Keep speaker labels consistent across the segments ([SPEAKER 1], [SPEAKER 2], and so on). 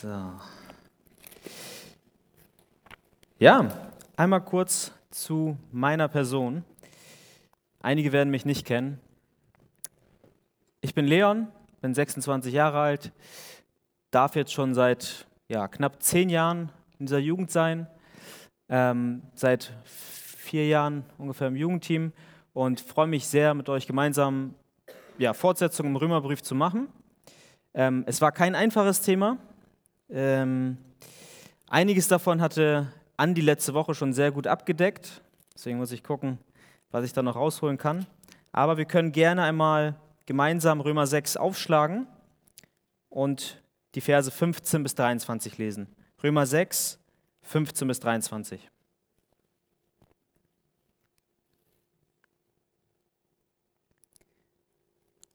[SPEAKER 1] So. Ja, einmal kurz zu meiner Person. Einige werden mich nicht kennen. Ich bin Leon, bin 26 Jahre alt, darf jetzt schon seit ja, knapp zehn Jahren in dieser Jugend sein, ähm, seit vier Jahren ungefähr im Jugendteam und freue mich sehr, mit euch gemeinsam ja, Fortsetzung im Römerbrief zu machen. Ähm, es war kein einfaches Thema. Ähm, einiges davon hatte Andi letzte Woche schon sehr gut abgedeckt. Deswegen muss ich gucken, was ich da noch rausholen kann. Aber wir können gerne einmal gemeinsam Römer 6 aufschlagen und die Verse 15 bis 23 lesen. Römer 6, 15 bis 23.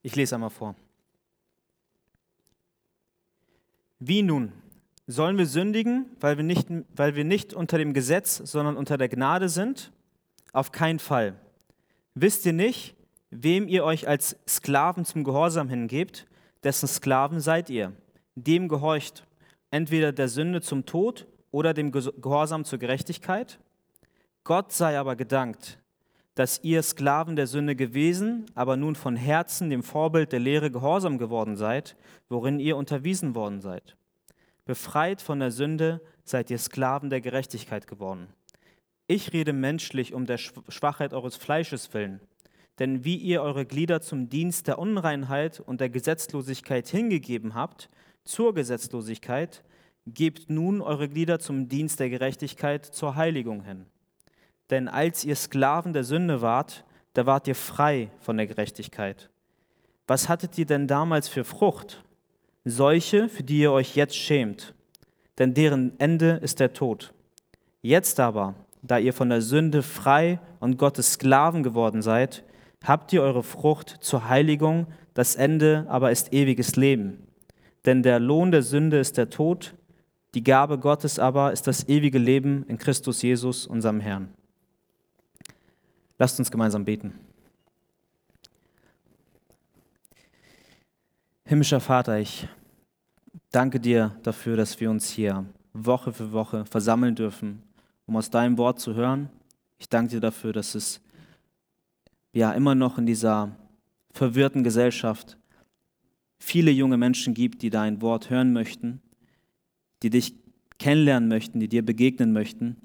[SPEAKER 1] Ich lese einmal vor. Wie nun? Sollen wir sündigen, weil wir, nicht, weil wir nicht unter dem Gesetz, sondern unter der Gnade sind? Auf keinen Fall. Wisst ihr nicht, wem ihr euch als Sklaven zum Gehorsam hingebt, dessen Sklaven seid ihr? Dem gehorcht entweder der Sünde zum Tod oder dem Gehorsam zur Gerechtigkeit? Gott sei aber gedankt, dass ihr Sklaven der Sünde gewesen, aber nun von Herzen dem Vorbild der Lehre gehorsam geworden seid, worin ihr unterwiesen worden seid. Befreit von der Sünde seid ihr Sklaven der Gerechtigkeit geworden. Ich rede menschlich um der Schwachheit eures Fleisches willen. Denn wie ihr eure Glieder zum Dienst der Unreinheit und der Gesetzlosigkeit hingegeben habt, zur Gesetzlosigkeit, gebt nun eure Glieder zum Dienst der Gerechtigkeit zur Heiligung hin. Denn als ihr Sklaven der Sünde wart, da wart ihr frei von der Gerechtigkeit. Was hattet ihr denn damals für Frucht? Solche, für die ihr euch jetzt schämt, denn deren Ende ist der Tod. Jetzt aber, da ihr von der Sünde frei und Gottes Sklaven geworden seid, habt ihr eure Frucht zur Heiligung, das Ende aber ist ewiges Leben. Denn der Lohn der Sünde ist der Tod, die Gabe Gottes aber ist das ewige Leben in Christus Jesus, unserem Herrn. Lasst uns gemeinsam beten. Himmlischer Vater, ich danke dir dafür, dass wir uns hier Woche für Woche versammeln dürfen, um aus deinem Wort zu hören. Ich danke dir dafür, dass es ja immer noch in dieser verwirrten Gesellschaft viele junge Menschen gibt, die dein Wort hören möchten, die dich kennenlernen möchten, die dir begegnen möchten.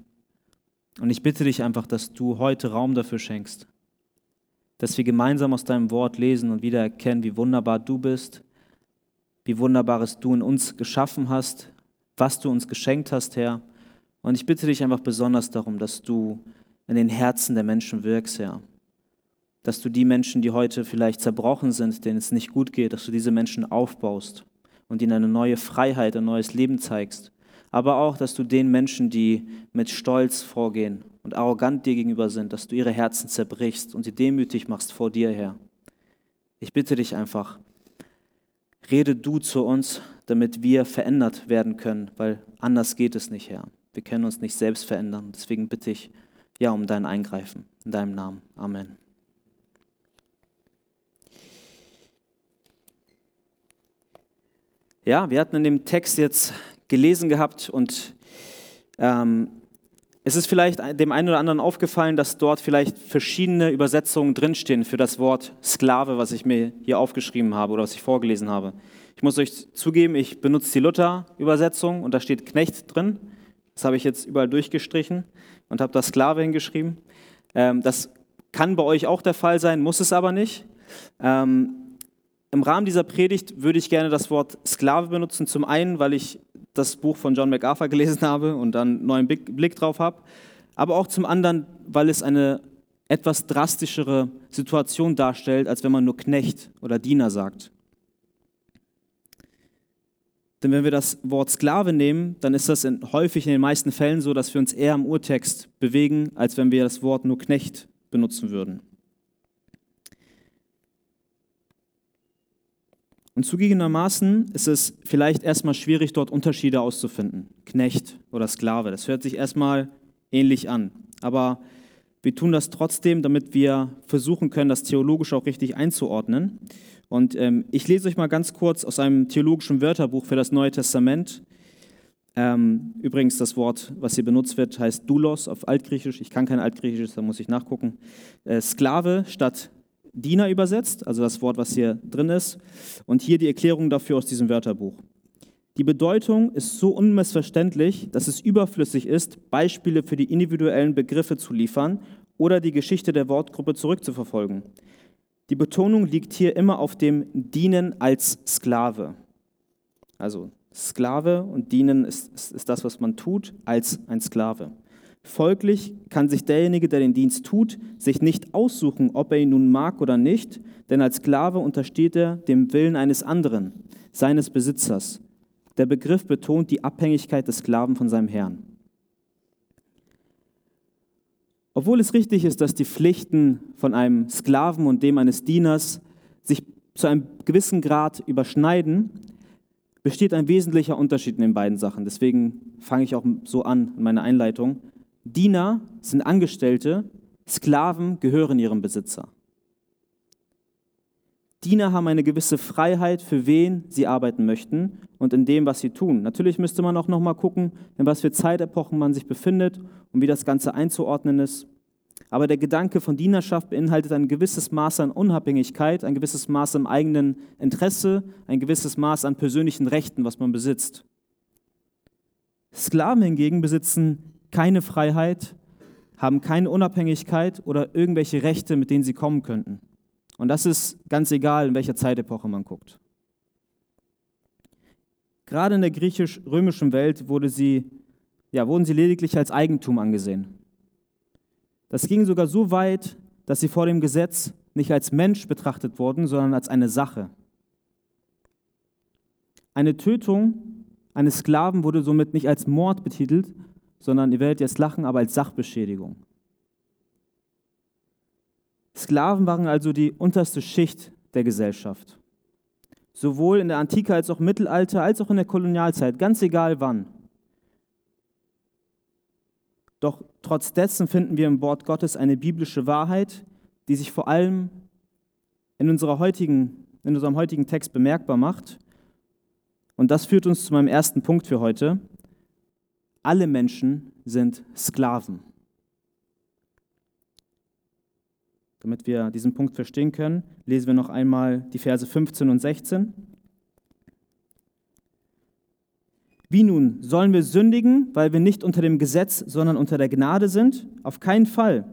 [SPEAKER 1] Und ich bitte dich einfach, dass du heute Raum dafür schenkst, dass wir gemeinsam aus deinem Wort lesen und wieder erkennen, wie wunderbar du bist, wie wunderbares du in uns geschaffen hast, was du uns geschenkt hast, Herr. Und ich bitte dich einfach besonders darum, dass du in den Herzen der Menschen wirkst, Herr. Dass du die Menschen, die heute vielleicht zerbrochen sind, denen es nicht gut geht, dass du diese Menschen aufbaust und ihnen eine neue Freiheit, ein neues Leben zeigst aber auch, dass du den Menschen, die mit Stolz vorgehen und arrogant dir gegenüber sind, dass du ihre Herzen zerbrichst und sie demütig machst vor dir, Herr. Ich bitte dich einfach, rede du zu uns, damit wir verändert werden können, weil anders geht es nicht, Herr. Wir können uns nicht selbst verändern. Deswegen bitte ich ja um dein Eingreifen. In deinem Namen. Amen. Ja, wir hatten in dem Text jetzt gelesen gehabt und ähm, es ist vielleicht dem einen oder anderen aufgefallen, dass dort vielleicht verschiedene Übersetzungen drinstehen für das Wort Sklave, was ich mir hier aufgeschrieben habe oder was ich vorgelesen habe. Ich muss euch zugeben, ich benutze die Luther-Übersetzung und da steht Knecht drin. Das habe ich jetzt überall durchgestrichen und habe da Sklave hingeschrieben. Ähm, das kann bei euch auch der Fall sein, muss es aber nicht. Ähm, Im Rahmen dieser Predigt würde ich gerne das Wort Sklave benutzen. Zum einen, weil ich das Buch von John MacArthur gelesen habe und dann einen neuen Blick drauf habe, aber auch zum anderen, weil es eine etwas drastischere Situation darstellt, als wenn man nur Knecht oder Diener sagt. Denn wenn wir das Wort Sklave nehmen, dann ist das in, häufig in den meisten Fällen so, dass wir uns eher im Urtext bewegen, als wenn wir das Wort nur Knecht benutzen würden. Und zugegebenermaßen ist es vielleicht erstmal schwierig, dort Unterschiede auszufinden. Knecht oder Sklave, das hört sich erstmal ähnlich an. Aber wir tun das trotzdem, damit wir versuchen können, das theologisch auch richtig einzuordnen. Und ähm, ich lese euch mal ganz kurz aus einem theologischen Wörterbuch für das Neue Testament Ähm, übrigens, das Wort, was hier benutzt wird, heißt Doulos auf Altgriechisch. Ich kann kein Altgriechisch, da muss ich nachgucken. Äh, Sklave statt Diener übersetzt, also das Wort, was hier drin ist. Und hier die Erklärung dafür aus diesem Wörterbuch. Die Bedeutung ist so unmissverständlich, dass es überflüssig ist, Beispiele für die individuellen Begriffe zu liefern oder die Geschichte der Wortgruppe zurückzuverfolgen. Die Betonung liegt hier immer auf dem Dienen als Sklave. Also Sklave und Dienen ist, ist, ist das, was man tut, als ein Sklave. Folglich kann sich derjenige, der den Dienst tut, sich nicht aussuchen, ob er ihn nun mag oder nicht, denn als Sklave untersteht er dem Willen eines anderen, seines Besitzers. Der Begriff betont die Abhängigkeit des Sklaven von seinem Herrn. Obwohl es richtig ist, dass die Pflichten von einem Sklaven und dem eines Dieners sich zu einem gewissen Grad überschneiden, besteht ein wesentlicher Unterschied in den beiden Sachen. Deswegen fange ich auch so an in meiner Einleitung. Diener sind Angestellte, Sklaven gehören ihrem Besitzer. Diener haben eine gewisse Freiheit, für wen sie arbeiten möchten und in dem, was sie tun. Natürlich müsste man auch noch mal gucken, in was für Zeitepochen man sich befindet und wie das Ganze einzuordnen ist. Aber der Gedanke von Dienerschaft beinhaltet ein gewisses Maß an Unabhängigkeit, ein gewisses Maß am eigenen Interesse, ein gewisses Maß an persönlichen Rechten, was man besitzt. Sklaven hingegen besitzen keine Freiheit, haben keine Unabhängigkeit oder irgendwelche Rechte, mit denen sie kommen könnten. Und das ist ganz egal, in welcher Zeitepoche man guckt. Gerade in der griechisch-römischen Welt wurde sie, ja, wurden sie lediglich als Eigentum angesehen. Das ging sogar so weit, dass sie vor dem Gesetz nicht als Mensch betrachtet wurden, sondern als eine Sache. Eine Tötung eines Sklaven wurde somit nicht als Mord betitelt, sondern ihr werdet jetzt lachen, aber als Sachbeschädigung. Sklaven waren also die unterste Schicht der Gesellschaft. Sowohl in der Antike als auch im Mittelalter, als auch in der Kolonialzeit, ganz egal wann. Doch trotz dessen finden wir im Wort Gottes eine biblische Wahrheit, die sich vor allem in, unserer heutigen, in unserem heutigen Text bemerkbar macht. Und das führt uns zu meinem ersten Punkt für heute. Alle Menschen sind Sklaven. Damit wir diesen Punkt verstehen können, lesen wir noch einmal die Verse 15 und 16. Wie nun, sollen wir sündigen, weil wir nicht unter dem Gesetz, sondern unter der Gnade sind? Auf keinen Fall.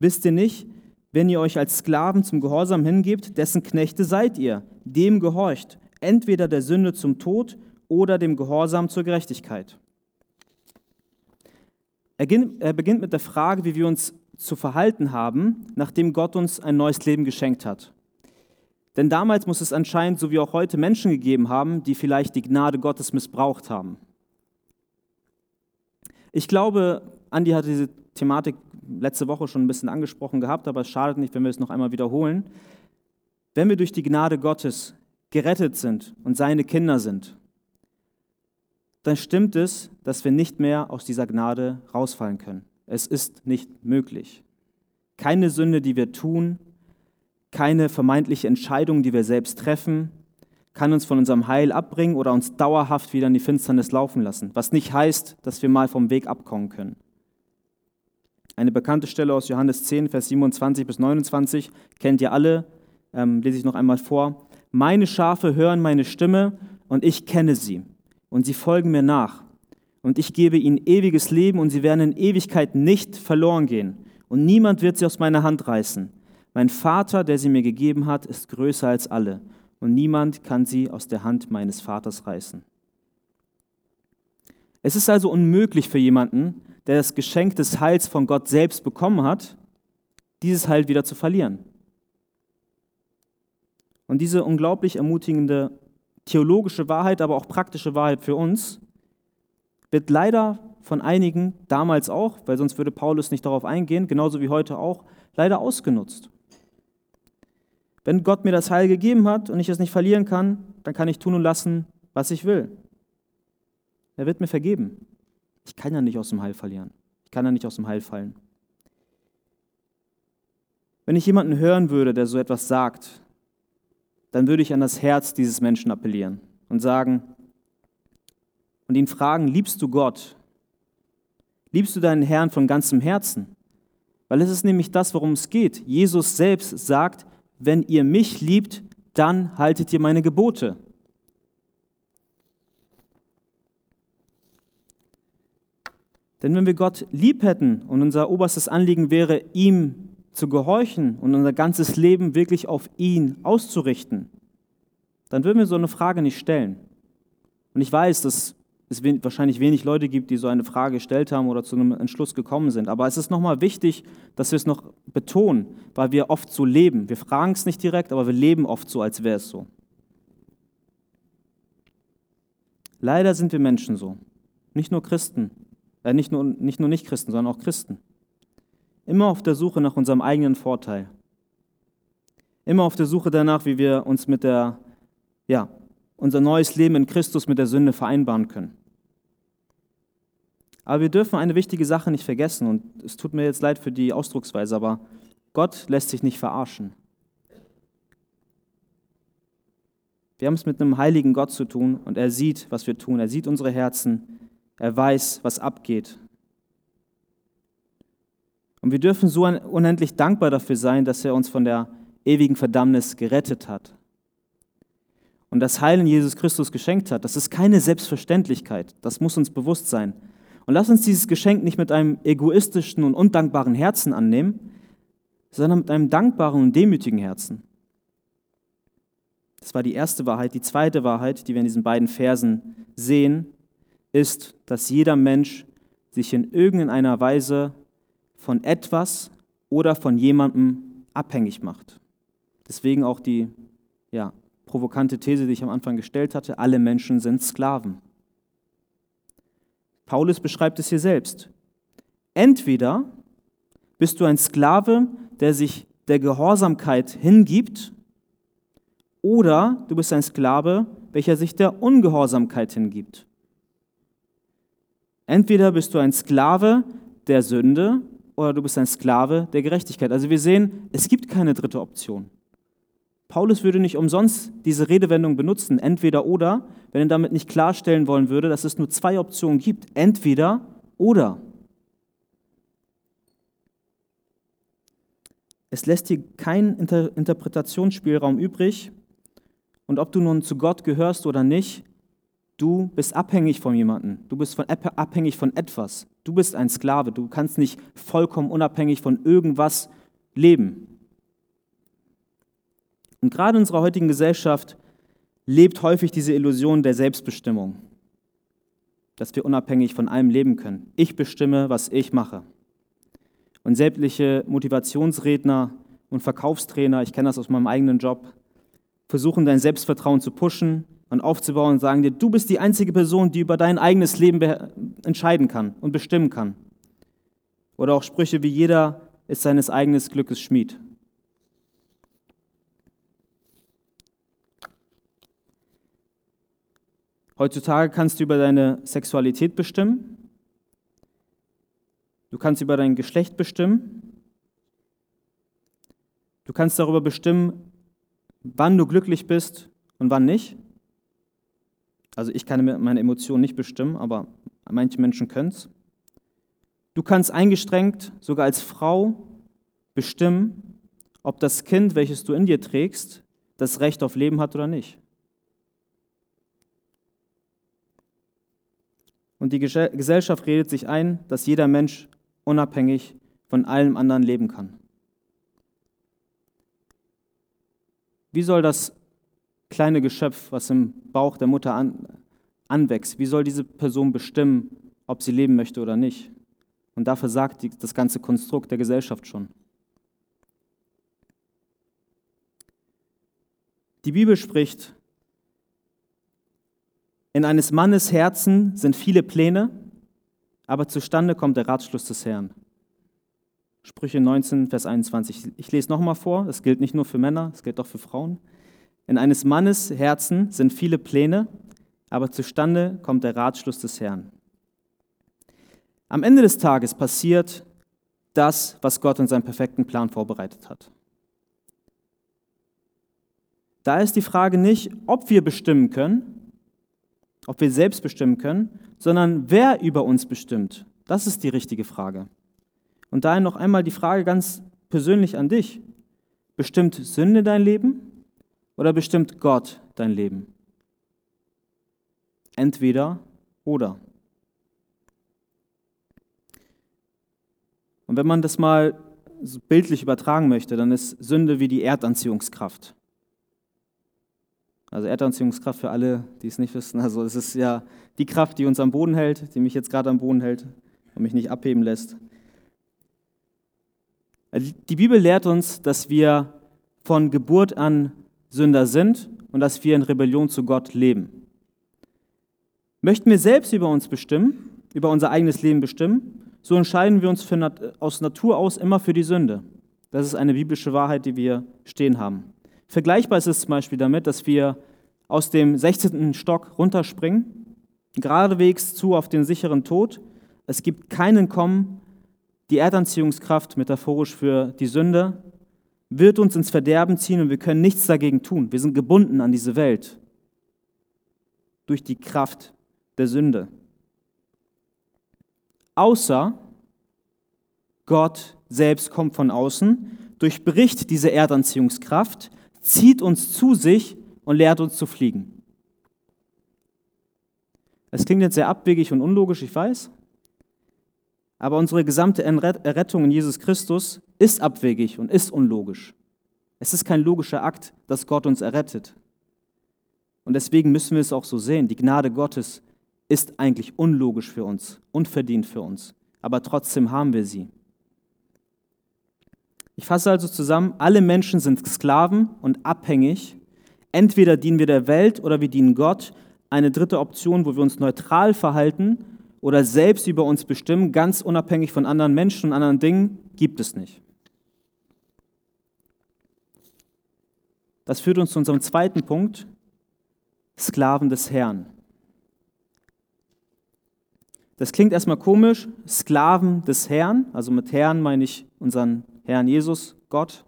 [SPEAKER 1] Wisst ihr nicht, wenn ihr euch als Sklaven zum Gehorsam hingebt, dessen Knechte seid ihr, dem gehorcht, entweder der Sünde zum Tod oder dem Gehorsam zur Gerechtigkeit. Er beginnt mit der Frage, wie wir uns zu verhalten haben, nachdem Gott uns ein neues Leben geschenkt hat. Denn damals muss es anscheinend, so wie auch heute, Menschen gegeben haben, die vielleicht die Gnade Gottes missbraucht haben. Ich glaube, Andi hat diese Thematik letzte Woche schon ein bisschen angesprochen gehabt, aber es schadet nicht, wenn wir es noch einmal wiederholen. Wenn wir durch die Gnade Gottes gerettet sind und seine Kinder sind, dann stimmt es, dass wir nicht mehr aus dieser Gnade rausfallen können. Es ist nicht möglich. Keine Sünde, die wir tun, keine vermeintliche Entscheidung, die wir selbst treffen, kann uns von unserem Heil abbringen oder uns dauerhaft wieder in die Finsternis laufen lassen, was nicht heißt, dass wir mal vom Weg abkommen können. Eine bekannte Stelle aus Johannes 10, Vers 27 bis 29 kennt ihr alle, ähm, lese ich noch einmal vor. Meine Schafe hören meine Stimme und ich kenne sie und sie folgen mir nach. Und ich gebe ihnen ewiges Leben und sie werden in Ewigkeit nicht verloren gehen. Und niemand wird sie aus meiner Hand reißen. Mein Vater, der sie mir gegeben hat, ist größer als alle. Und niemand kann sie aus der Hand meines Vaters reißen. Es ist also unmöglich für jemanden, der das Geschenk des Heils von Gott selbst bekommen hat, dieses Heil wieder zu verlieren. Und diese unglaublich ermutigende theologische Wahrheit, aber auch praktische Wahrheit für uns, wird leider von einigen, damals auch, weil sonst würde Paulus nicht darauf eingehen, genauso wie heute auch, leider ausgenutzt. Wenn Gott mir das Heil gegeben hat und ich es nicht verlieren kann, dann kann ich tun und lassen, was ich will. Er wird mir vergeben. Ich kann ja nicht aus dem Heil verlieren. Ich kann ja nicht aus dem Heil fallen. Wenn ich jemanden hören würde, der so etwas sagt, dann würde ich an das Herz dieses Menschen appellieren und sagen, und ihn fragen, liebst du Gott? Liebst du deinen Herrn von ganzem Herzen? Weil es ist nämlich das, worum es geht. Jesus selbst sagt, wenn ihr mich liebt, dann haltet ihr meine Gebote. Denn wenn wir Gott lieb hätten und unser oberstes Anliegen wäre, ihm zu gehorchen und unser ganzes Leben wirklich auf ihn auszurichten, dann würden wir so eine Frage nicht stellen. Und ich weiß, dass es wahrscheinlich wenig Leute gibt, die so eine Frage gestellt haben oder zu einem Entschluss gekommen sind. Aber es ist nochmal wichtig, dass wir es noch betonen, weil wir oft so leben. Wir fragen es nicht direkt, aber wir leben oft so, als wäre es so. Leider sind wir Menschen so. Nicht nur Christen, äh, nicht, nur, nicht nur Nicht-Christen, sondern auch Christen. Immer auf der Suche nach unserem eigenen Vorteil. Immer auf der Suche danach, wie wir uns mit der, ja, unser neues Leben in Christus mit der Sünde vereinbaren können. Aber wir dürfen eine wichtige Sache nicht vergessen und es tut mir jetzt leid für die Ausdrucksweise, aber Gott lässt sich nicht verarschen. Wir haben es mit einem heiligen Gott zu tun und er sieht, was wir tun. Er sieht unsere Herzen. Er weiß, was abgeht. Und wir dürfen so unendlich dankbar dafür sein, dass er uns von der ewigen Verdammnis gerettet hat. Und das Heil in Jesus Christus geschenkt hat. Das ist keine Selbstverständlichkeit. Das muss uns bewusst sein. Und lass uns dieses Geschenk nicht mit einem egoistischen und undankbaren Herzen annehmen, sondern mit einem dankbaren und demütigen Herzen. Das war die erste Wahrheit. Die zweite Wahrheit, die wir in diesen beiden Versen sehen, ist, dass jeder Mensch sich in irgendeiner Weise von etwas oder von jemandem abhängig macht. Deswegen auch die ja, provokante These, die ich am Anfang gestellt hatte, alle Menschen sind Sklaven. Paulus beschreibt es hier selbst. Entweder bist du ein Sklave, der sich der Gehorsamkeit hingibt, oder du bist ein Sklave, welcher sich der Ungehorsamkeit hingibt. Entweder bist du ein Sklave der Sünde oder du bist ein Sklave der Gerechtigkeit. Also wir sehen, es gibt keine dritte Option. Paulus würde nicht umsonst diese Redewendung benutzen, entweder oder, wenn er damit nicht klarstellen wollen würde, dass es nur zwei Optionen gibt, entweder oder. Es lässt hier keinen Inter Interpretationsspielraum übrig. Und ob du nun zu Gott gehörst oder nicht, Du bist abhängig von jemandem. Du bist von, abhängig von etwas. Du bist ein Sklave. Du kannst nicht vollkommen unabhängig von irgendwas leben. Und gerade in unserer heutigen Gesellschaft lebt häufig diese Illusion der Selbstbestimmung, dass wir unabhängig von allem leben können. Ich bestimme, was ich mache. Und sämtliche Motivationsredner und Verkaufstrainer, ich kenne das aus meinem eigenen Job, versuchen dein Selbstvertrauen zu pushen, und aufzubauen und sagen dir, du bist die einzige Person, die über dein eigenes Leben entscheiden kann und bestimmen kann. Oder auch Sprüche wie jeder ist seines eigenen Glückes Schmied. Heutzutage kannst du über deine Sexualität bestimmen. Du kannst über dein Geschlecht bestimmen. Du kannst darüber bestimmen, wann du glücklich bist und wann nicht. Also ich kann meine Emotionen nicht bestimmen, aber manche Menschen können es. Du kannst eingestrengt, sogar als Frau, bestimmen, ob das Kind, welches du in dir trägst, das Recht auf Leben hat oder nicht. Und die Gesellschaft redet sich ein, dass jeder Mensch unabhängig von allem anderen leben kann. Wie soll das kleine Geschöpf, was im Bauch der Mutter an, anwächst, wie soll diese Person bestimmen, ob sie leben möchte oder nicht? Und dafür sagt die, das ganze Konstrukt der Gesellschaft schon. Die Bibel spricht, in eines Mannes Herzen sind viele Pläne, aber zustande kommt der Ratschluss des Herrn. Sprüche 19, Vers 21. Ich lese nochmal vor, das gilt nicht nur für Männer, es gilt auch für Frauen. In eines Mannes Herzen sind viele Pläne, aber zustande kommt der Ratschluss des Herrn. Am Ende des Tages passiert das, was Gott in seinem perfekten Plan vorbereitet hat. Da ist die Frage nicht, ob wir bestimmen können, ob wir selbst bestimmen können, sondern wer über uns bestimmt. Das ist die richtige Frage. Und daher noch einmal die Frage ganz persönlich an dich. Bestimmt Sünde dein Leben oder bestimmt Gott dein Leben? Entweder oder. Und wenn man das mal bildlich übertragen möchte, dann ist Sünde wie die Erdanziehungskraft. Also Erdanziehungskraft für alle, die es nicht wissen. Also es ist ja die Kraft, die uns am Boden hält, die mich jetzt gerade am Boden hält und mich nicht abheben lässt. Die Bibel lehrt uns, dass wir von Geburt an Sünder sind und dass wir in Rebellion zu Gott leben. Möchten wir selbst über uns bestimmen, über unser eigenes Leben bestimmen, so entscheiden wir uns für, aus Natur aus immer für die Sünde. Das ist eine biblische Wahrheit, die wir stehen haben. Vergleichbar ist es zum Beispiel damit, dass wir aus dem 16. Stock runterspringen, geradewegs zu auf den sicheren Tod. Es gibt keinen Kommen. Die Erdanziehungskraft, metaphorisch für die Sünde, wird uns ins Verderben ziehen und wir können nichts dagegen tun. Wir sind gebunden an diese Welt durch die Kraft der Sünde außer Gott selbst kommt von außen, durchbricht diese Erdanziehungskraft, zieht uns zu sich und lehrt uns zu fliegen. Es klingt jetzt sehr abwegig und unlogisch, ich weiß, aber unsere gesamte Errettung in Jesus Christus ist abwegig und ist unlogisch. Es ist kein logischer Akt, dass Gott uns errettet. Und deswegen müssen wir es auch so sehen. Die Gnade Gottes ist eigentlich unlogisch für uns, unverdient für uns, aber trotzdem haben wir sie. Ich fasse also zusammen, alle Menschen sind Sklaven und abhängig. Entweder dienen wir der Welt oder wir dienen Gott. Eine dritte Option, wo wir uns neutral verhalten oder selbst über uns bestimmen, ganz unabhängig von anderen Menschen und anderen Dingen, gibt es nicht. Das führt uns zu unserem zweiten Punkt, Sklaven des Herrn. Das klingt erstmal komisch, Sklaven des Herrn, also mit Herrn meine ich unseren Herrn Jesus, Gott.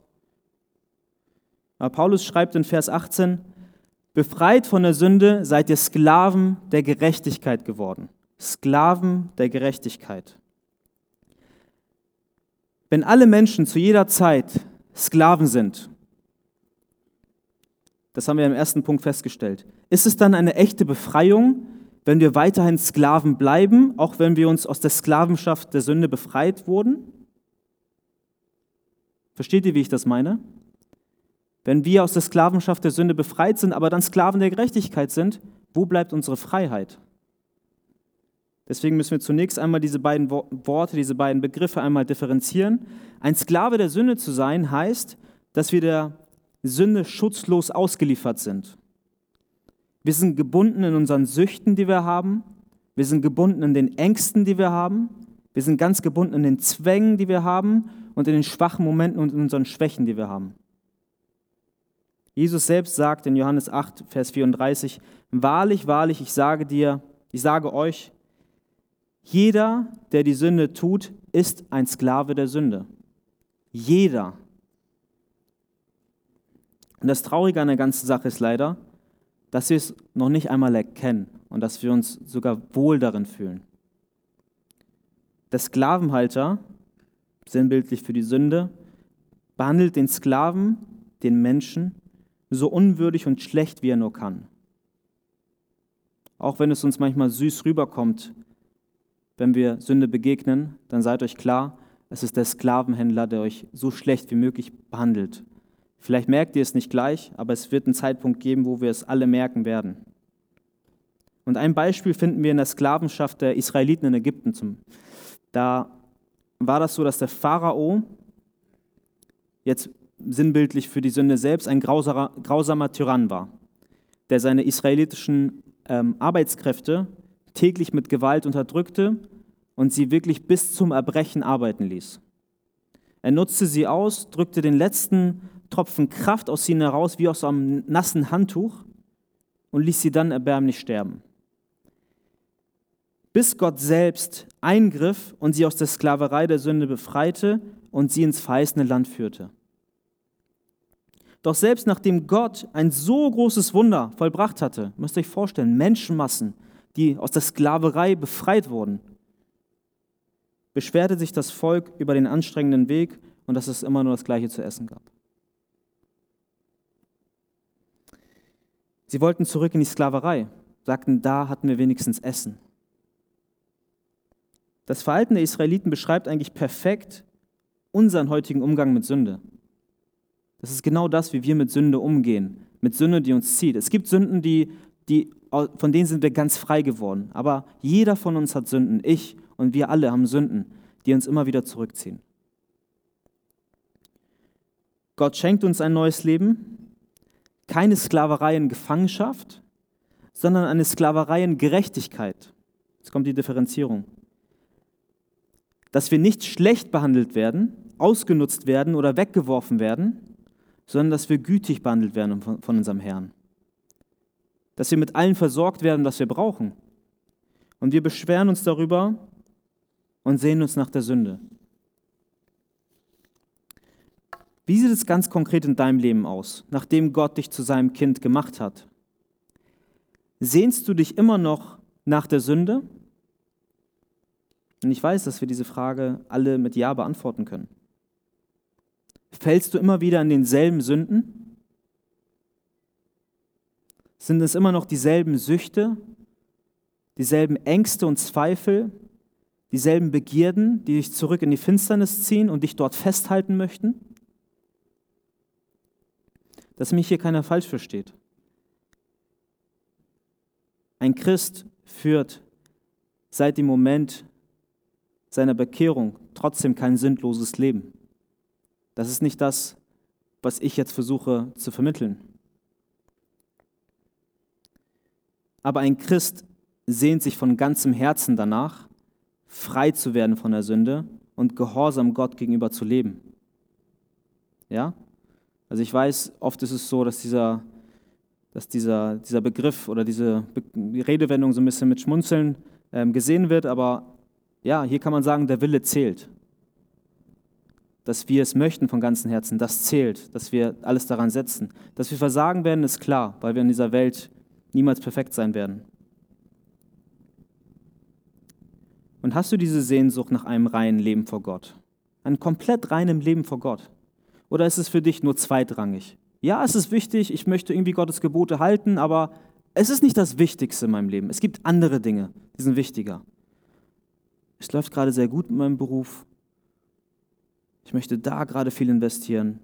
[SPEAKER 1] Aber Paulus schreibt in Vers 18, befreit von der Sünde seid ihr Sklaven der Gerechtigkeit geworden. Sklaven der Gerechtigkeit. Wenn alle Menschen zu jeder Zeit Sklaven sind, das haben wir im ersten Punkt festgestellt, ist es dann eine echte Befreiung, wenn wir weiterhin Sklaven bleiben, auch wenn wir uns aus der Sklavenschaft der Sünde befreit wurden? Versteht ihr, wie ich das meine? Wenn wir aus der Sklavenschaft der Sünde befreit sind, aber dann Sklaven der Gerechtigkeit sind, wo bleibt unsere Freiheit? Deswegen müssen wir zunächst einmal diese beiden Worte, diese beiden Begriffe einmal differenzieren. Ein Sklave der Sünde zu sein heißt, dass wir der Sünde schutzlos ausgeliefert sind. Wir sind gebunden in unseren Süchten, die wir haben. Wir sind gebunden in den Ängsten, die wir haben. Wir sind ganz gebunden in den Zwängen, die wir haben und in den schwachen Momenten und in unseren Schwächen, die wir haben. Jesus selbst sagt in Johannes 8, Vers 34, Wahrlich, wahrlich, ich sage dir, ich sage euch, jeder, der die Sünde tut, ist ein Sklave der Sünde. Jeder. Und das Traurige an der ganzen Sache ist leider, dass wir es noch nicht einmal erkennen und dass wir uns sogar wohl darin fühlen. Der Sklavenhalter, sinnbildlich für die Sünde, behandelt den Sklaven, den Menschen, so unwürdig und schlecht, wie er nur kann. Auch wenn es uns manchmal süß rüberkommt, wenn wir Sünde begegnen, dann seid euch klar, es ist der Sklavenhändler, der euch so schlecht wie möglich behandelt Vielleicht merkt ihr es nicht gleich, aber es wird einen Zeitpunkt geben, wo wir es alle merken werden. Und ein Beispiel finden wir in der Sklavenschaft der Israeliten in Ägypten. Da war das so, dass der Pharao, jetzt sinnbildlich für die Sünde selbst, ein grausamer, grausamer Tyrann war, der seine israelitischen ähm, Arbeitskräfte täglich mit Gewalt unterdrückte und sie wirklich bis zum Erbrechen arbeiten ließ. Er nutzte sie aus, drückte den letzten Tropfen Kraft aus ihnen heraus wie aus einem nassen Handtuch und ließ sie dann erbärmlich sterben. Bis Gott selbst eingriff und sie aus der Sklaverei der Sünde befreite und sie ins verheißene Land führte. Doch selbst nachdem Gott ein so großes Wunder vollbracht hatte, müsst ihr euch vorstellen, Menschenmassen, die aus der Sklaverei befreit wurden, beschwerte sich das Volk über den anstrengenden Weg und dass es immer nur das Gleiche zu essen gab. Sie wollten zurück in die Sklaverei, sagten, da hatten wir wenigstens Essen. Das Verhalten der Israeliten beschreibt eigentlich perfekt unseren heutigen Umgang mit Sünde. Das ist genau das, wie wir mit Sünde umgehen, mit Sünde, die uns zieht. Es gibt Sünden, die, die, von denen sind wir ganz frei geworden, aber jeder von uns hat Sünden. Ich und wir alle haben Sünden, die uns immer wieder zurückziehen. Gott schenkt uns ein neues Leben, keine Sklaverei in Gefangenschaft, sondern eine Sklaverei in Gerechtigkeit. Jetzt kommt die Differenzierung. Dass wir nicht schlecht behandelt werden, ausgenutzt werden oder weggeworfen werden, sondern dass wir gütig behandelt werden von, unserem Herrn. Dass wir mit allem versorgt werden, was wir brauchen. Und wir beschweren uns darüber und sehen uns nach der Sünde. Wie sieht es ganz konkret in deinem Leben aus, nachdem Gott dich zu seinem Kind gemacht hat? Sehnst du dich immer noch nach der Sünde? Und ich weiß, dass wir diese Frage alle mit Ja beantworten können. Fällst du immer wieder in denselben Sünden? Sind es immer noch dieselben Süchte, dieselben Ängste und Zweifel, dieselben Begierden, die dich zurück in die Finsternis ziehen und dich dort festhalten möchten? Dass mich hier keiner falsch versteht. Ein Christ führt seit dem Moment seiner Bekehrung trotzdem kein sündloses Leben. Das ist nicht das, was ich jetzt versuche zu vermitteln. Aber ein Christ sehnt sich von ganzem Herzen danach, frei zu werden von der Sünde und gehorsam Gott gegenüber zu leben. Ja? Also ich weiß, oft ist es so, dass dieser, dass dieser, dieser Begriff oder diese Redewendung so ein bisschen mit Schmunzeln ähm, gesehen wird, aber ja, hier kann man sagen, der Wille zählt dass wir es möchten von ganzem Herzen, das zählt, dass wir alles daran setzen. Dass wir versagen werden, ist klar, weil wir in dieser Welt niemals perfekt sein werden. Und hast du diese Sehnsucht nach einem reinen Leben vor Gott? Einem komplett reinen Leben vor Gott? Oder ist es für dich nur zweitrangig? Ja, es ist wichtig, ich möchte irgendwie Gottes Gebote halten, aber es ist nicht das Wichtigste in meinem Leben. Es gibt andere Dinge, die sind wichtiger. Es läuft gerade sehr gut in meinem Beruf, ich möchte da gerade viel investieren.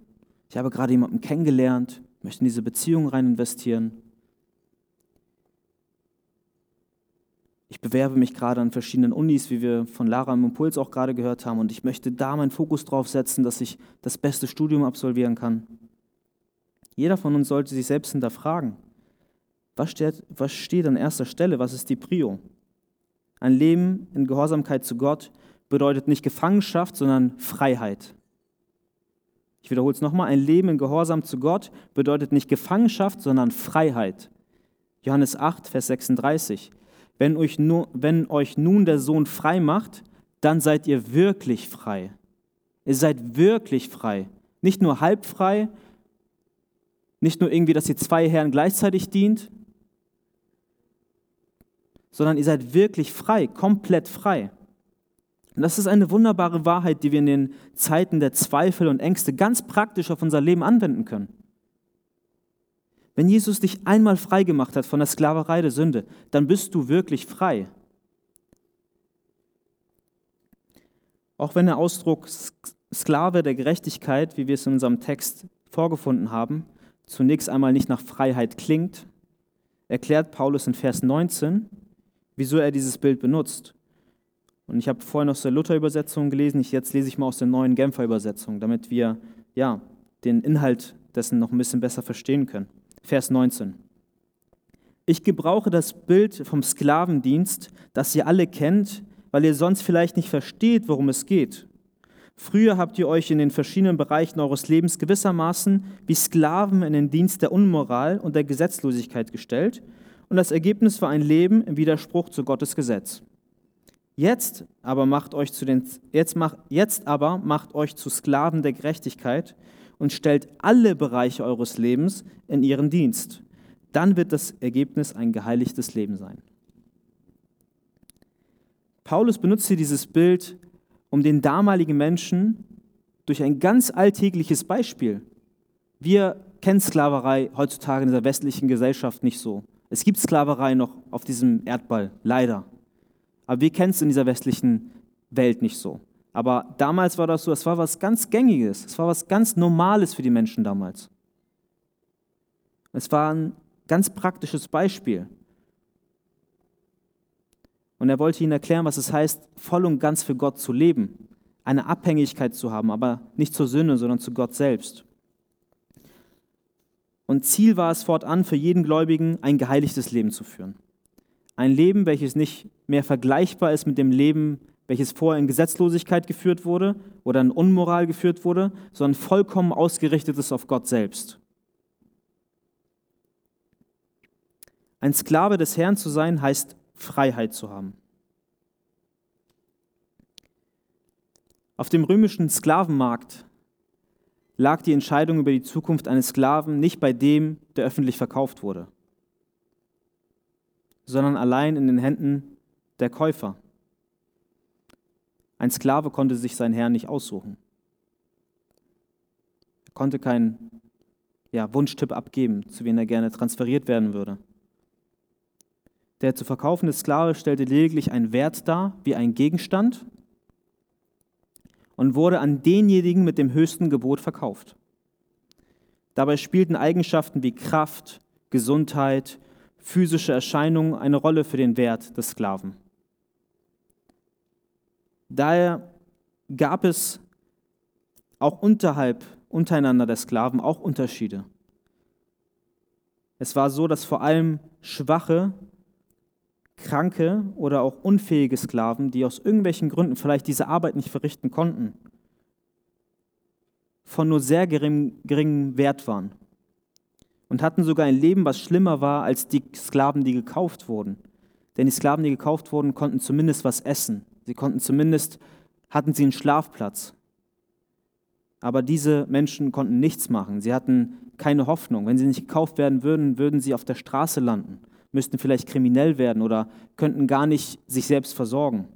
[SPEAKER 1] Ich habe gerade jemanden kennengelernt, möchte in diese Beziehung rein investieren. Ich bewerbe mich gerade an verschiedenen Unis, wie wir von Lara im Impuls auch gerade gehört haben, und ich möchte da meinen Fokus drauf setzen, dass ich das beste Studium absolvieren kann. Jeder von uns sollte sich selbst hinterfragen, was steht, was steht an erster Stelle, was ist die Prio? Ein Leben in Gehorsamkeit zu Gott bedeutet nicht Gefangenschaft, sondern Freiheit. Ich wiederhole es nochmal, ein Leben in Gehorsam zu Gott bedeutet nicht Gefangenschaft, sondern Freiheit. Johannes 8, Vers 36. Wenn euch, nur, wenn euch nun der Sohn frei macht, dann seid ihr wirklich frei. Ihr seid wirklich frei. Nicht nur halb frei, nicht nur irgendwie, dass ihr zwei Herren gleichzeitig dient, sondern ihr seid wirklich frei, komplett frei. Und das ist eine wunderbare Wahrheit, die wir in den Zeiten der Zweifel und Ängste ganz praktisch auf unser Leben anwenden können. Wenn Jesus dich einmal frei gemacht hat von der Sklaverei der Sünde, dann bist du wirklich frei. Auch wenn der Ausdruck Sklave der Gerechtigkeit, wie wir es in unserem Text vorgefunden haben, zunächst einmal nicht nach Freiheit klingt, erklärt Paulus in Vers 19, wieso er dieses Bild benutzt. Und ich habe vorhin aus der Luther-Übersetzung gelesen, jetzt lese ich mal aus der neuen Genfer Übersetzung, damit wir ja, den Inhalt dessen noch ein bisschen besser verstehen können. Vers 19. Ich gebrauche das Bild vom Sklavendienst, das ihr alle kennt, weil ihr sonst vielleicht nicht versteht, worum es geht. Früher habt ihr euch in den verschiedenen Bereichen eures Lebens gewissermaßen wie Sklaven in den Dienst der Unmoral und der Gesetzlosigkeit gestellt, und das Ergebnis war ein Leben im Widerspruch zu Gottes Gesetz. Jetzt aber macht euch zu den jetzt, macht, jetzt aber macht euch zu Sklaven der Gerechtigkeit und stellt alle Bereiche eures Lebens in ihren Dienst. Dann wird das Ergebnis ein geheiligtes Leben sein. Paulus benutzt hier dieses Bild, um den damaligen Menschen durch ein ganz alltägliches Beispiel. Wir kennen Sklaverei heutzutage in der westlichen Gesellschaft nicht so. Es gibt Sklaverei noch auf diesem Erdball, leider. Aber wir kennen es in dieser westlichen Welt nicht so. Aber damals war das so, es war was ganz Gängiges, es war was ganz Normales für die Menschen damals. Es war ein ganz praktisches Beispiel. Und er wollte ihnen erklären, was es heißt, voll und ganz für Gott zu leben, eine Abhängigkeit zu haben, aber nicht zur Sünde, sondern zu Gott selbst. Und Ziel war es fortan für jeden Gläubigen, ein geheiligtes Leben zu führen. Ein Leben, welches nicht mehr vergleichbar ist mit dem Leben, welches vorher in Gesetzlosigkeit geführt wurde oder in Unmoral geführt wurde, sondern vollkommen ausgerichtet ist auf Gott selbst. Ein Sklave des Herrn zu sein, heißt Freiheit zu haben. Auf dem römischen Sklavenmarkt lag die Entscheidung über die Zukunft eines Sklaven nicht bei dem, der öffentlich verkauft wurde, sondern allein in den Händen der Käufer. Ein Sklave konnte sich seinen Herrn nicht aussuchen. Er konnte keinen ja, Wunschtipp abgeben, zu wem er gerne transferiert werden würde. Der zu verkaufende Sklave stellte lediglich einen Wert dar, wie ein Gegenstand, und wurde an denjenigen mit dem höchsten Gebot verkauft. Dabei spielten Eigenschaften wie Kraft, Gesundheit, physische Erscheinungen eine Rolle für den Wert des Sklaven. Daher gab es auch unterhalb, untereinander der Sklaven auch Unterschiede. Es war so, dass vor allem schwache kranke oder auch unfähige Sklaven, die aus irgendwelchen Gründen vielleicht diese Arbeit nicht verrichten konnten, von nur sehr gering, geringem Wert waren und hatten sogar ein Leben, was schlimmer war als die Sklaven, die gekauft wurden. Denn die Sklaven, die gekauft wurden, konnten zumindest was essen. Sie konnten zumindest, hatten sie einen Schlafplatz. Aber diese Menschen konnten nichts machen. Sie hatten keine Hoffnung. Wenn sie nicht gekauft werden würden, würden sie auf der Straße landen müssten vielleicht kriminell werden oder könnten gar nicht sich selbst versorgen.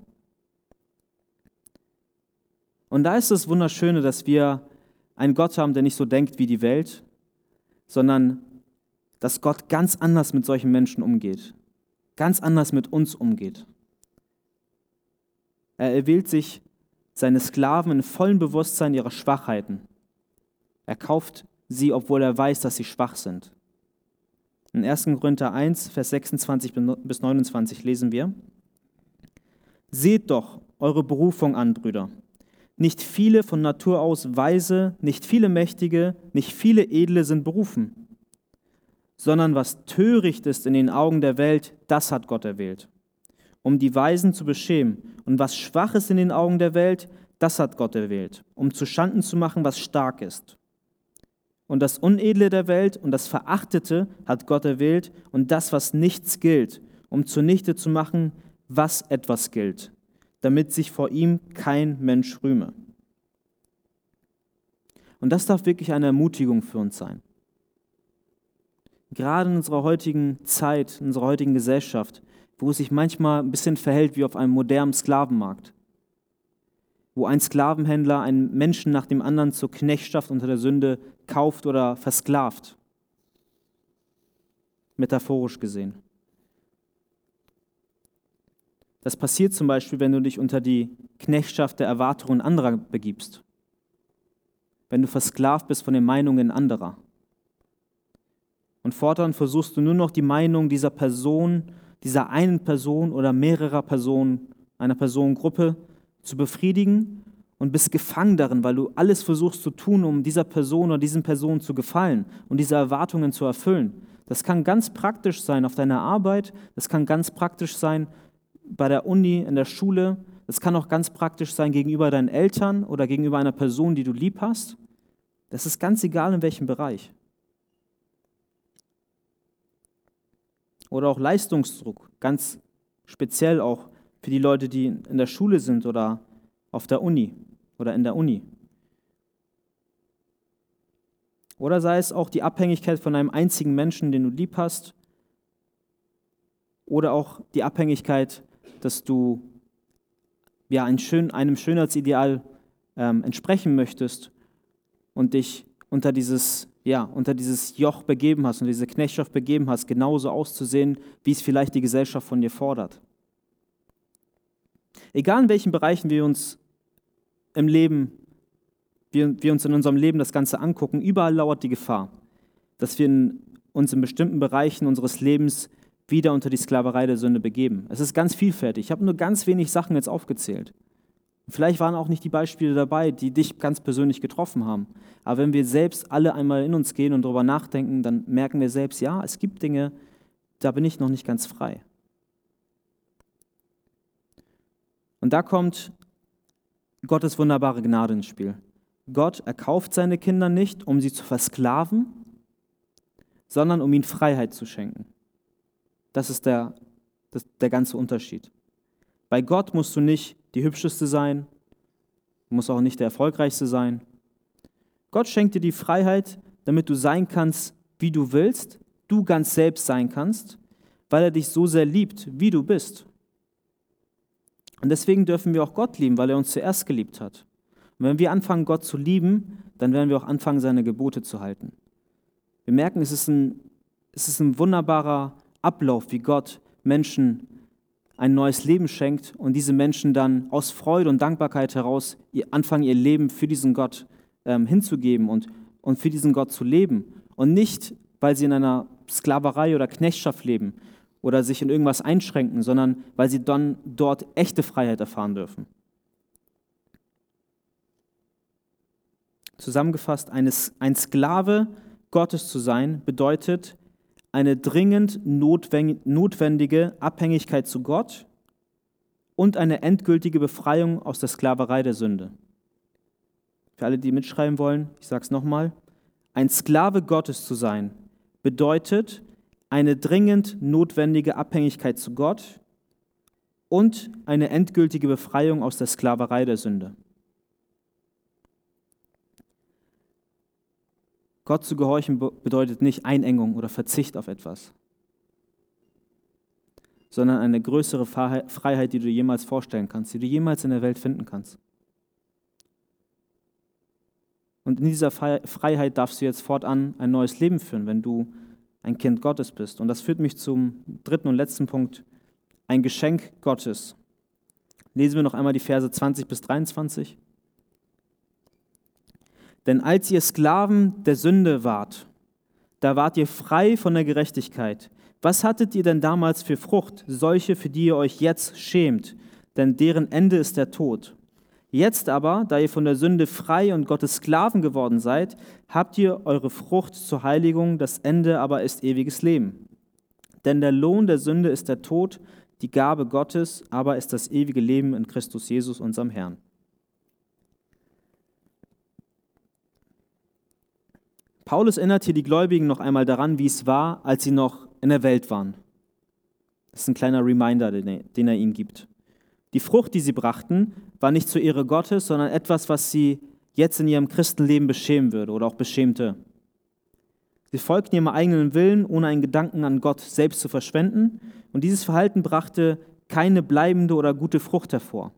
[SPEAKER 1] Und da ist das Wunderschöne, dass wir einen Gott haben, der nicht so denkt wie die Welt, sondern dass Gott ganz anders mit solchen Menschen umgeht, ganz anders mit uns umgeht. Er erwählt sich seine Sklaven in vollem Bewusstsein ihrer Schwachheiten. Er kauft sie, obwohl er weiß, dass sie schwach sind. In 1. Korinther 1, Vers 26 bis 29 lesen wir, Seht doch eure Berufung an, Brüder. Nicht viele von Natur aus Weise, nicht viele Mächtige, nicht viele Edle sind berufen, sondern was töricht ist in den Augen der Welt, das hat Gott erwählt, um die Weisen zu beschämen. Und was schwach ist in den Augen der Welt, das hat Gott erwählt, um zu Schanden zu machen, was stark ist. Und das Unedle der Welt und das Verachtete hat Gott erwählt und das, was nichts gilt, um zunichte zu machen, was etwas gilt, damit sich vor ihm kein Mensch rühme. Und das darf wirklich eine Ermutigung für uns sein. Gerade in unserer heutigen Zeit, in unserer heutigen Gesellschaft, wo es sich manchmal ein bisschen verhält wie auf einem modernen Sklavenmarkt, wo ein Sklavenhändler einen Menschen nach dem anderen zur Knechtschaft unter der Sünde kauft oder versklavt. Metaphorisch gesehen. Das passiert zum Beispiel, wenn du dich unter die Knechtschaft der Erwartungen anderer begibst. Wenn du versklavt bist von den Meinungen anderer. Und fortan versuchst du nur noch die Meinung dieser Person, dieser einen Person oder mehrerer Personen, einer Personengruppe zu befriedigen und bist gefangen darin, weil du alles versuchst zu tun, um dieser Person oder diesen Personen zu gefallen und diese Erwartungen zu erfüllen. Das kann ganz praktisch sein auf deiner Arbeit, das kann ganz praktisch sein bei der Uni, in der Schule, das kann auch ganz praktisch sein gegenüber deinen Eltern oder gegenüber einer Person, die du lieb hast. Das ist ganz egal in welchem Bereich. Oder auch Leistungsdruck, ganz speziell auch für die Leute, die in der Schule sind oder auf der Uni oder in der Uni. Oder sei es auch die Abhängigkeit von einem einzigen Menschen, den du lieb hast. Oder auch die Abhängigkeit, dass du ja, ein schön, einem Schönheitsideal ähm, entsprechen möchtest und dich unter dieses, ja, unter dieses Joch begeben hast und diese Knechtschaft begeben hast, genauso auszusehen, wie es vielleicht die Gesellschaft von dir fordert. Egal in welchen Bereichen wir uns im Leben wir, wir uns in unserem Leben das Ganze angucken, überall lauert die Gefahr, dass wir in, uns in bestimmten Bereichen unseres Lebens wieder unter die Sklaverei der Sünde begeben. Es ist ganz vielfältig. Ich habe nur ganz wenig Sachen jetzt aufgezählt. Vielleicht waren auch nicht die Beispiele dabei, die dich ganz persönlich getroffen haben. Aber wenn wir selbst alle einmal in uns gehen und darüber nachdenken, dann merken wir selbst, ja, es gibt Dinge, da bin ich noch nicht ganz frei. Und da kommt Gottes wunderbare Gnade ins Spiel. Gott erkauft seine Kinder nicht, um sie zu versklaven, sondern um ihnen Freiheit zu schenken. Das ist der, das, der ganze Unterschied. Bei Gott musst du nicht die hübscheste sein, du musst auch nicht der erfolgreichste sein. Gott schenkt dir die Freiheit, damit du sein kannst, wie du willst, du ganz selbst sein kannst, weil er dich so sehr liebt, wie du bist. Und deswegen dürfen wir auch Gott lieben, weil er uns zuerst geliebt hat. Und wenn wir anfangen, Gott zu lieben, dann werden wir auch anfangen, seine Gebote zu halten. Wir merken, es ist ein, es ist ein wunderbarer Ablauf, wie Gott Menschen ein neues Leben schenkt und diese Menschen dann aus Freude und Dankbarkeit heraus anfangen, ihr Leben für diesen Gott ähm, hinzugeben und, und für diesen Gott zu leben. Und nicht, weil sie in einer Sklaverei oder Knechtschaft leben oder sich in irgendwas einschränken, sondern weil sie dann dort echte Freiheit erfahren dürfen. Zusammengefasst, ein Sklave Gottes zu sein, bedeutet eine dringend notwendige Abhängigkeit zu Gott und eine endgültige Befreiung aus der Sklaverei der Sünde. Für alle, die mitschreiben wollen, ich sage es nochmal, ein Sklave Gottes zu sein, bedeutet eine dringend notwendige Abhängigkeit zu Gott und eine endgültige Befreiung aus der Sklaverei der Sünde. Gott zu gehorchen bedeutet nicht Einengung oder Verzicht auf etwas, sondern eine größere Freiheit, die du jemals vorstellen kannst, die du jemals in der Welt finden kannst. Und in dieser Freiheit darfst du jetzt fortan ein neues Leben führen, wenn du ein Kind Gottes bist. Und das führt mich zum dritten und letzten Punkt, ein Geschenk Gottes. Lesen wir noch einmal die Verse 20 bis 23. Denn als ihr Sklaven der Sünde wart, da wart ihr frei von der Gerechtigkeit. Was hattet ihr denn damals für Frucht, solche, für die ihr euch jetzt schämt? Denn deren Ende ist der Tod. Jetzt aber, da ihr von der Sünde frei und Gottes Sklaven geworden seid, habt ihr eure Frucht zur Heiligung, das Ende aber ist ewiges Leben. Denn der Lohn der Sünde ist der Tod, die Gabe Gottes aber ist das ewige Leben in Christus Jesus, unserem Herrn. Paulus erinnert hier die Gläubigen noch einmal daran, wie es war, als sie noch in der Welt waren. Das ist ein kleiner Reminder, den er, den er ihnen gibt. Die Frucht, die sie brachten, war nicht zur Ehre Gottes, sondern etwas, was sie jetzt in ihrem Christenleben beschämen würde oder auch beschämte. Sie folgten ihrem eigenen Willen, ohne einen Gedanken an Gott selbst zu verschwenden, und dieses Verhalten brachte keine bleibende oder gute Frucht hervor,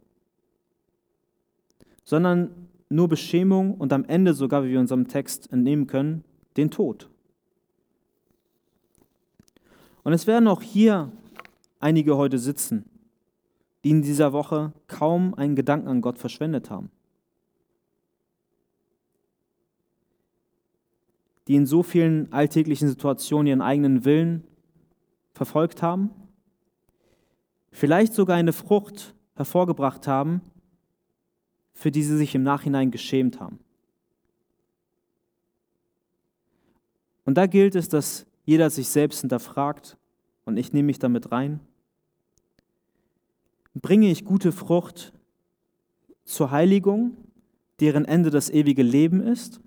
[SPEAKER 1] sondern nur Beschämung und am Ende sogar, wie wir unserem Text entnehmen können, den Tod. Und es werden auch hier einige heute sitzen, die in dieser Woche kaum einen Gedanken an Gott verschwendet haben. Die in so vielen alltäglichen Situationen ihren eigenen Willen verfolgt haben, vielleicht sogar eine Frucht hervorgebracht haben, für die sie sich im Nachhinein geschämt haben. Und da gilt es, dass jeder sich selbst hinterfragt, und ich nehme mich damit rein. Bringe ich gute Frucht zur Heiligung, deren Ende das ewige Leben ist?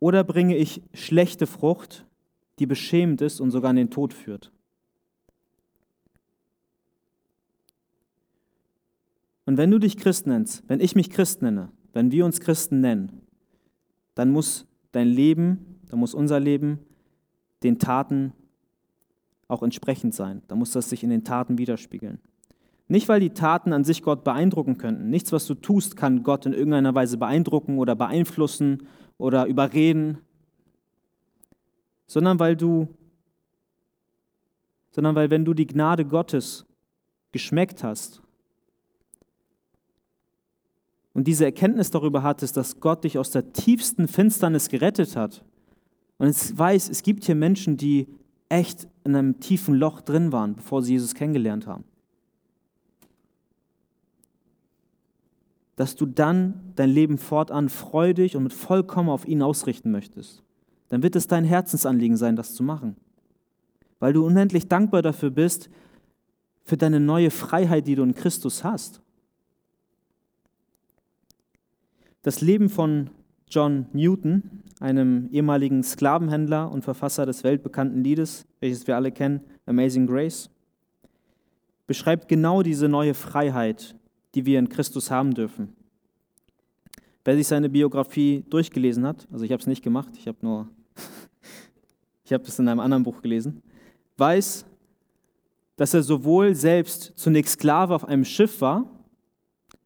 [SPEAKER 1] Oder bringe ich schlechte Frucht, die beschämend ist und sogar in den Tod führt? Und wenn du dich Christ nennst, wenn ich mich Christ nenne, wenn wir uns Christen nennen, dann muss dein Leben, dann muss unser Leben den Taten auch entsprechend sein. Da muss das sich in den Taten widerspiegeln. Nicht, weil die Taten an sich Gott beeindrucken könnten. Nichts, was du tust, kann Gott in irgendeiner Weise beeindrucken oder beeinflussen oder überreden, sondern weil du, sondern weil wenn du die Gnade Gottes geschmeckt hast und diese Erkenntnis darüber hattest, dass Gott dich aus der tiefsten Finsternis gerettet hat und es weiß, es gibt hier Menschen, die echt in einem tiefen Loch drin waren, bevor sie Jesus kennengelernt haben. Dass du dann dein Leben fortan freudig und mit vollkommen auf ihn ausrichten möchtest. Dann wird es dein Herzensanliegen sein, das zu machen. Weil du unendlich dankbar dafür bist, für deine neue Freiheit, die du in Christus hast. Das Leben von John Newton, einem ehemaligen Sklavenhändler und Verfasser des weltbekannten Liedes, welches wir alle kennen, Amazing Grace, beschreibt genau diese neue Freiheit, die wir in Christus haben dürfen. Wer sich seine Biografie durchgelesen hat, also ich habe es nicht gemacht, ich habe nur, ich habe es in einem anderen Buch gelesen, weiß, dass er sowohl selbst zunächst Sklave auf einem Schiff war,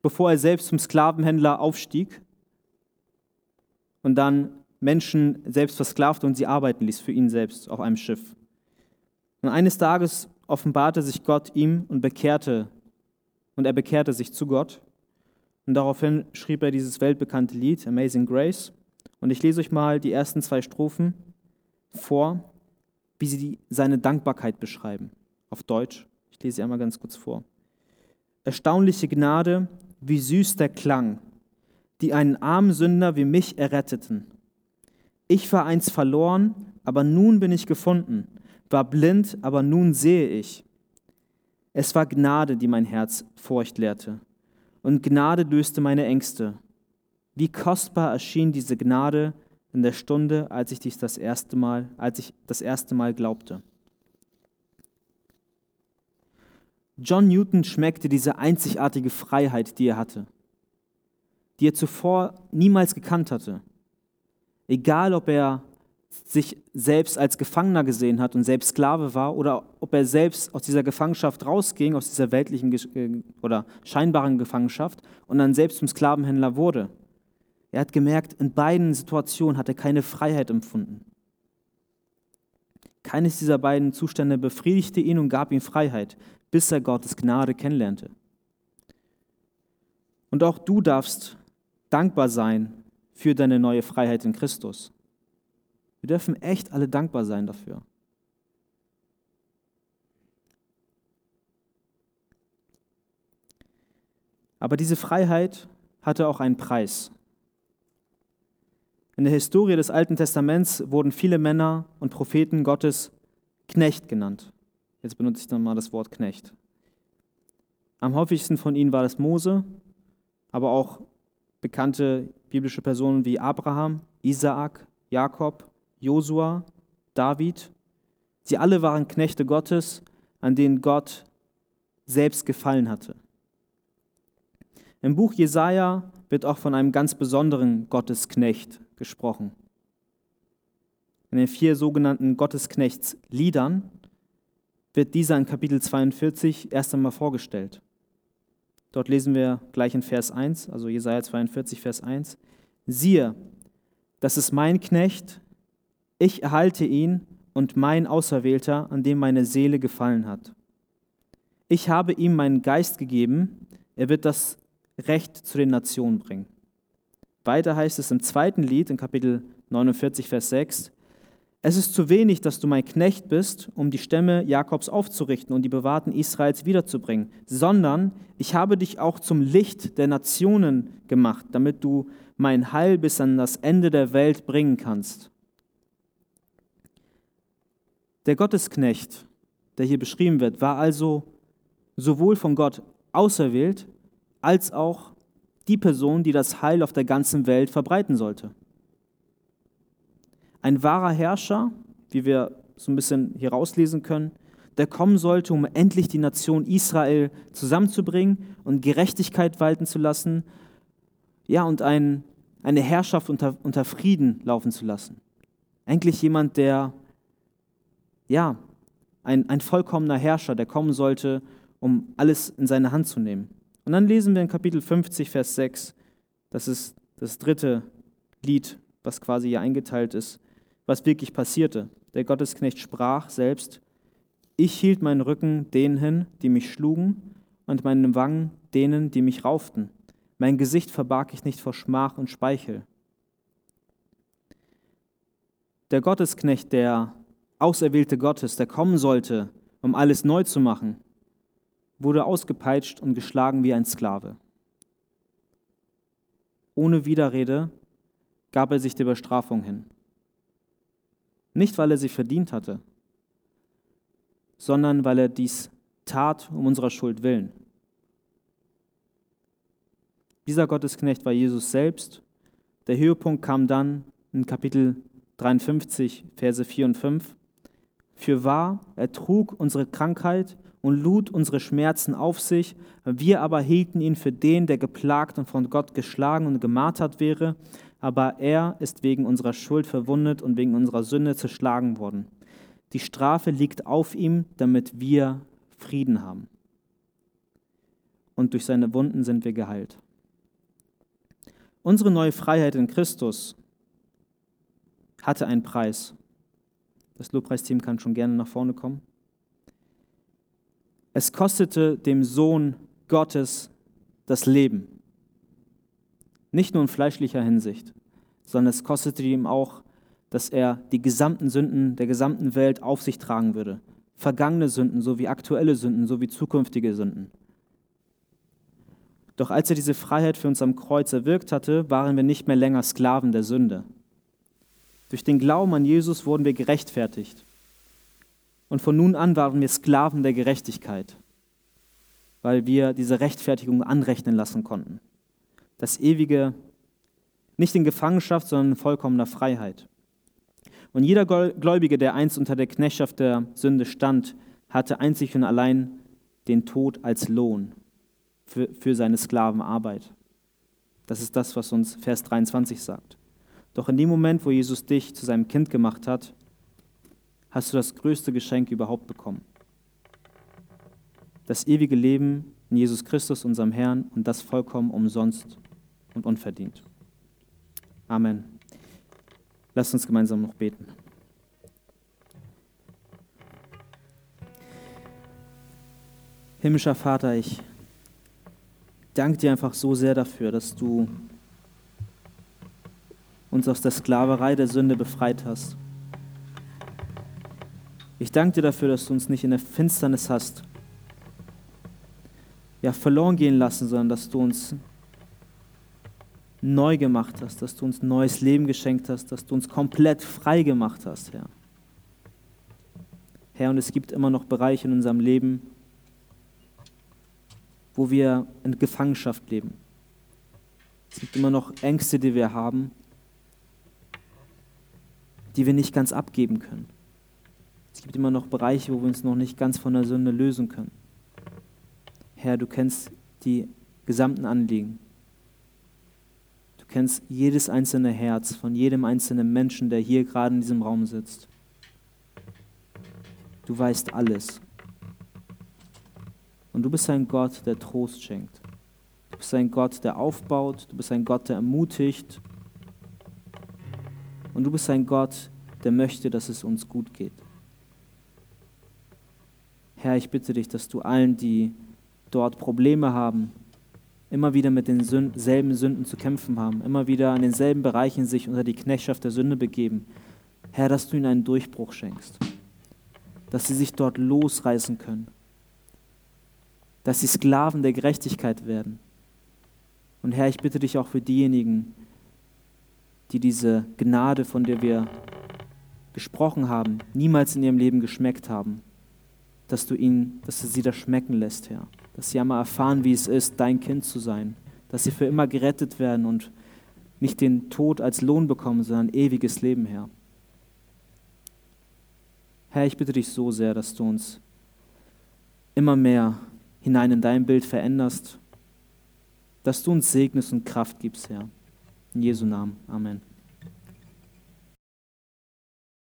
[SPEAKER 1] bevor er selbst zum Sklavenhändler aufstieg und dann Menschen selbst versklavte und sie arbeiten ließ für ihn selbst auf einem Schiff. Und eines Tages offenbarte sich Gott ihm und bekehrte, und er bekehrte sich zu Gott. Und daraufhin schrieb er dieses weltbekannte Lied, Amazing Grace. Und ich lese euch mal die ersten zwei Strophen vor, wie sie die, seine Dankbarkeit beschreiben. Auf Deutsch. Ich lese sie einmal ganz kurz vor. Erstaunliche Gnade, wie süß der Klang, die einen armen Sünder wie mich erretteten. Ich war einst verloren, aber nun bin ich gefunden, war blind, aber nun sehe ich. Es war Gnade, die mein Herz Furcht lehrte, und Gnade löste meine Ängste. Wie kostbar erschien diese Gnade in der Stunde, als ich dies das erste Mal, als ich das erste Mal glaubte. John Newton schmeckte diese einzigartige Freiheit, die er hatte die er zuvor niemals gekannt hatte. Egal, ob er sich selbst als Gefangener gesehen hat und selbst Sklave war oder ob er selbst aus dieser Gefangenschaft rausging, aus dieser weltlichen äh, oder scheinbaren Gefangenschaft und dann selbst zum Sklavenhändler wurde. Er hat gemerkt, in beiden Situationen hat er keine Freiheit empfunden. Keines dieser beiden Zustände befriedigte ihn und gab ihm Freiheit, bis er Gottes Gnade kennenlernte. Und auch du darfst dankbar sein für deine neue Freiheit in Christus. Wir dürfen echt alle dankbar sein dafür. Aber diese Freiheit hatte auch einen Preis. In der Historie des Alten Testaments wurden viele Männer und Propheten Gottes Knecht genannt. Jetzt benutze ich dann mal das Wort Knecht. Am häufigsten von ihnen war das Mose, aber auch bekannte biblische Personen wie Abraham, Isaak, Jakob, Josua, David. Sie alle waren Knechte Gottes, an denen Gott selbst gefallen hatte. Im Buch Jesaja wird auch von einem ganz besonderen Gottesknecht gesprochen. In den vier sogenannten Gottesknechtsliedern wird dieser in Kapitel 42 erst einmal vorgestellt. Dort lesen wir gleich in Vers 1, also Jesaja 42, Vers 1. Siehe, das ist mein Knecht, ich erhalte ihn und mein Auserwählter, an dem meine Seele gefallen hat. Ich habe ihm meinen Geist gegeben, er wird das Recht zu den Nationen bringen. Weiter heißt es im zweiten Lied, in Kapitel 49, Vers 6, es ist zu wenig, dass du mein Knecht bist, um die Stämme Jakobs aufzurichten und die Bewahrten Israels wiederzubringen, sondern ich habe dich auch zum Licht der Nationen gemacht, damit du mein Heil bis an das Ende der Welt bringen kannst. Der Gottesknecht, der hier beschrieben wird, war also sowohl von Gott auserwählt, als auch die Person, die das Heil auf der ganzen Welt verbreiten sollte. Ein wahrer Herrscher, wie wir so ein bisschen hier rauslesen können, der kommen sollte, um endlich die Nation Israel zusammenzubringen und Gerechtigkeit walten zu lassen. Ja, und ein eine Herrschaft unter, unter Frieden laufen zu lassen. Eigentlich jemand, der, ja, ein, ein vollkommener Herrscher, der kommen sollte, um alles in seine Hand zu nehmen. Und dann lesen wir in Kapitel 50, Vers 6, das ist das dritte Lied, was quasi hier eingeteilt ist, was wirklich passierte. Der Gottesknecht sprach selbst, ich hielt meinen Rücken denen hin, die mich schlugen, und meine Wangen denen, die mich rauften. Mein Gesicht verbarg ich nicht vor Schmach und Speichel. Der Gottesknecht, der Auserwählte Gottes, der kommen sollte, um alles neu zu machen, wurde ausgepeitscht und geschlagen wie ein Sklave. Ohne Widerrede gab er sich der Bestrafung hin. Nicht, weil er sie verdient hatte, sondern weil er dies tat um unserer Schuld willen. Dieser Gottesknecht war Jesus selbst. Der Höhepunkt kam dann in Kapitel 53, Verse 4 und 5. Für wahr, er trug unsere Krankheit und lud unsere Schmerzen auf sich, wir aber hielten ihn für den, der geplagt und von Gott geschlagen und gemartert wäre, aber er ist wegen unserer Schuld verwundet und wegen unserer Sünde zerschlagen worden. Die Strafe liegt auf ihm, damit wir Frieden haben. Und durch seine Wunden sind wir geheilt. Unsere neue Freiheit in Christus hatte einen Preis. Das Lobpreisteam kann schon gerne nach vorne kommen. Es kostete dem Sohn Gottes das Leben. Nicht nur in fleischlicher Hinsicht, sondern es kostete ihm auch, dass er die gesamten Sünden der gesamten Welt auf sich tragen würde. Vergangene Sünden sowie aktuelle Sünden sowie zukünftige Sünden. Doch als er diese Freiheit für uns am Kreuz erwirkt hatte, waren wir nicht mehr länger Sklaven der Sünde. Durch den Glauben an Jesus wurden wir gerechtfertigt. Und von nun an waren wir Sklaven der Gerechtigkeit, weil wir diese Rechtfertigung anrechnen lassen konnten das ewige, nicht in Gefangenschaft, sondern in vollkommener Freiheit. Und jeder Gläubige, der einst unter der Knechtschaft der Sünde stand, hatte einzig und allein den Tod als Lohn für, für seine Sklavenarbeit. Das ist das, was uns Vers 23 sagt. Doch in dem Moment, wo Jesus dich zu seinem Kind gemacht hat, hast du das größte Geschenk überhaupt bekommen. Das ewige Leben in Jesus Christus, unserem Herrn, und das vollkommen umsonst und unverdient. Amen. Lasst uns gemeinsam noch beten. Himmlischer Vater, ich danke dir einfach so sehr dafür, dass du uns aus der Sklaverei der Sünde befreit hast. Ich danke dir dafür, dass du uns nicht in der Finsternis hast, ja, verloren gehen lassen, sondern dass du uns neu gemacht hast, dass du uns neues Leben geschenkt hast, dass du uns komplett frei gemacht hast, Herr. Herr, und es gibt immer noch Bereiche in unserem Leben, wo wir in Gefangenschaft leben. Es gibt immer noch Ängste, die wir haben, die wir nicht ganz abgeben können. Es gibt immer noch Bereiche, wo wir uns noch nicht ganz von der Sünde lösen können. Herr, du kennst die gesamten Anliegen kennst jedes einzelne Herz von jedem einzelnen Menschen, der hier gerade in diesem Raum sitzt. Du weißt alles. Und du bist ein Gott, der Trost schenkt. Du bist ein Gott, der aufbaut. Du bist ein Gott, der ermutigt. Und du bist ein Gott, der möchte, dass es uns gut geht. Herr, ich bitte dich, dass du allen, die dort Probleme haben, immer wieder mit denselben Sünden zu kämpfen haben, immer wieder an denselben Bereichen sich unter die Knechtschaft der Sünde begeben. Herr, dass du ihnen einen Durchbruch schenkst, dass sie sich dort losreißen können, dass sie Sklaven der Gerechtigkeit werden. Und Herr, ich bitte dich auch für diejenigen, die diese Gnade, von der wir gesprochen haben, niemals in ihrem Leben geschmeckt haben, dass du ihnen, dass du sie das schmecken lässt, Herr dass sie einmal erfahren, wie es ist, dein Kind zu sein, dass sie für immer gerettet werden und nicht den Tod als Lohn bekommen, sondern ewiges Leben, Herr. Herr, ich bitte dich so sehr, dass du uns immer mehr hinein in dein Bild veränderst, dass du uns segnest und Kraft gibst, Herr. In Jesu Namen. Amen.